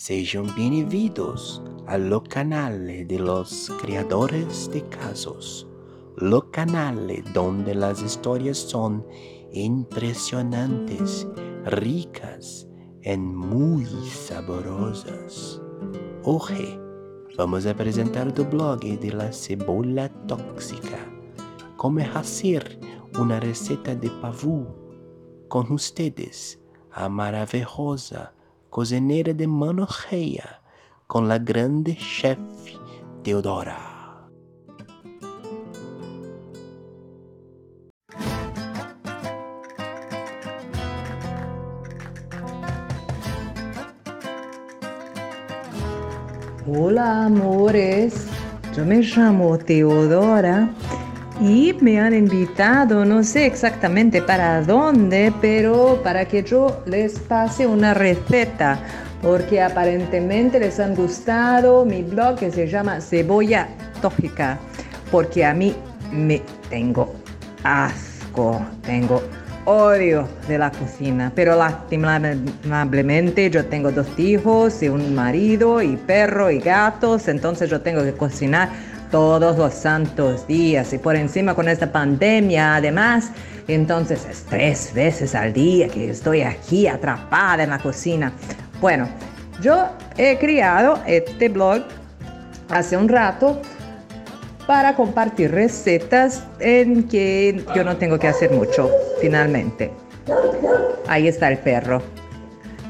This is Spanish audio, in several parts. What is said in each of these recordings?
Sejam bem-vindos ao canal de los creadores de casos, lo canal donde las historias son impresionantes, ricas y muy saborosas. Hoy vamos a presentar el blog de la cebolla tóxica, cómo hacer una receta de pavú con ustedes, a maravillosa cozinera de mano cheia com la grande chef Teodora. Hola amores, yo me llamo Teodora y me han invitado, no sé exactamente para dónde, pero para que yo les pase una receta, porque aparentemente les han gustado. Mi blog que se llama Cebolla Tóxica, porque a mí me tengo asco, tengo odio de la cocina, pero lastimablemente yo tengo dos hijos y un marido y perro y gatos, entonces yo tengo que cocinar todos los santos días y por encima con esta pandemia además, entonces es tres veces al día que estoy aquí atrapada en la cocina. Bueno, yo he creado este blog hace un rato para compartir recetas en que yo no tengo que hacer mucho finalmente. Ahí está el perro.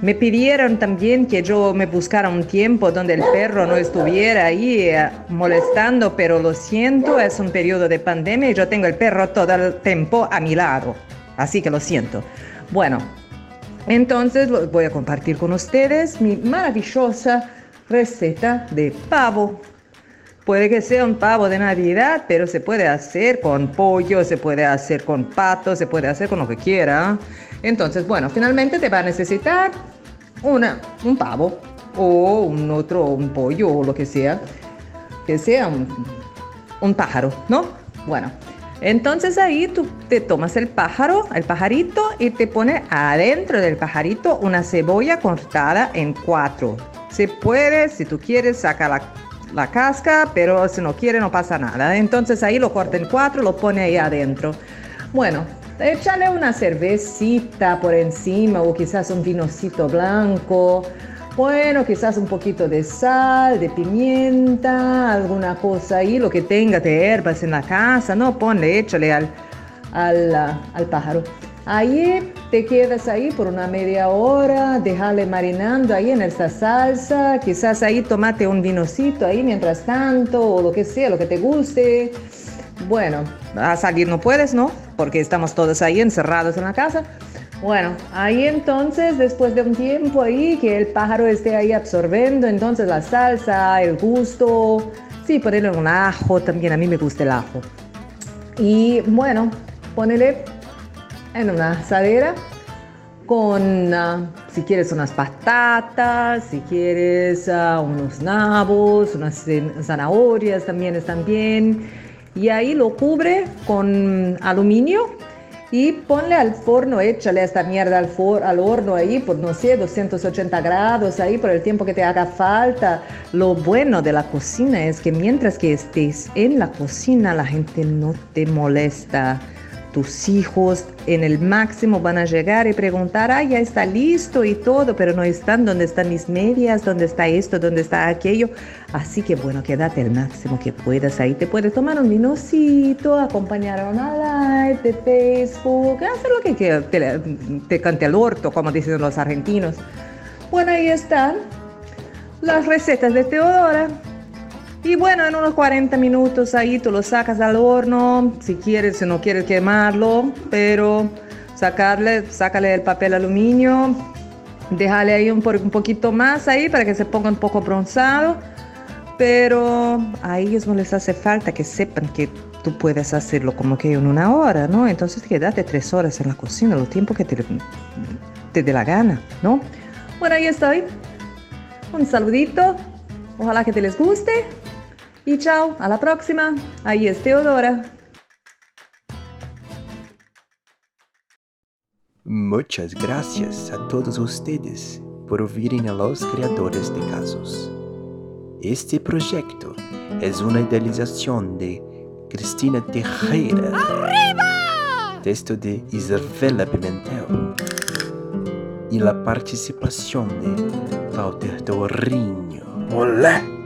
Me pidieron también que yo me buscara un tiempo donde el perro no estuviera ahí eh, molestando, pero lo siento, es un periodo de pandemia y yo tengo el perro todo el tiempo a mi lado. Así que lo siento. Bueno, entonces voy a compartir con ustedes mi maravillosa receta de pavo. Puede que sea un pavo de Navidad, pero se puede hacer con pollo, se puede hacer con pato, se puede hacer con lo que quiera. Entonces, bueno, finalmente te va a necesitar una, un pavo o un otro, un pollo o lo que sea, que sea un, un pájaro, ¿no? Bueno, entonces ahí tú te tomas el pájaro, el pajarito y te pones adentro del pajarito una cebolla cortada en cuatro. Se puede, si tú quieres, saca la, la casca, pero si no quiere no pasa nada. Entonces ahí lo corta en cuatro, lo pone ahí adentro. Bueno, Échale una cervecita por encima o quizás un vinocito blanco. Bueno, quizás un poquito de sal, de pimienta, alguna cosa ahí, lo que tenga de herbas en la casa, no ponle, échale al, al, al pájaro. Ahí te quedas ahí por una media hora, déjale marinando ahí en esta salsa, quizás ahí tomate un vinocito ahí mientras tanto o lo que sea, lo que te guste. Bueno, a salir no puedes, ¿no? Porque estamos todos ahí encerrados en la casa. Bueno, ahí entonces, después de un tiempo ahí, que el pájaro esté ahí absorbiendo, entonces la salsa, el gusto, sí, ponerle un ajo, también a mí me gusta el ajo. Y bueno, ponele en una asadera con, ah, si quieres, unas patatas, si quieres uh, unos nabos, unas zanahorias también están bien y ahí lo cubre con aluminio y ponle al forno, échale esta mierda al, al horno ahí por, no sé, 280 grados ahí por el tiempo que te haga falta. Lo bueno de la cocina es que mientras que estés en la cocina la gente no te molesta tus hijos en el máximo van a llegar y preguntar, ah, ya está listo y todo, pero no están donde están mis medias, dónde está esto, dónde está aquello. Así que bueno, quédate el máximo que puedas ahí. Te puedes tomar un minocito, acompañar a una live de Facebook, hacer lo que te, te cante el orto, como dicen los argentinos. Bueno, ahí están las recetas de Teodora. Y bueno, en unos 40 minutos ahí tú lo sacas al horno, si quieres, si no quieres quemarlo, pero sacarle, sácale el papel aluminio, déjale ahí un, un poquito más ahí para que se ponga un poco bronzado, pero a ellos no les hace falta que sepan que tú puedes hacerlo como que en una hora, ¿no? Entonces quédate tres horas en la cocina, lo tiempo que te, te dé la gana, ¿no? Bueno, ahí estoy. Un saludito. Ojalá que te les guste. Y chao, a la próxima. Ahí es Teodora. Muchas gracias a todos ustedes por ouvirem a los criadores de casos. Este proyecto es una idealización de Cristina Tejera. Texto de Isabela Pimentel. Y la participación de Walter Torrinho. ¡Olé!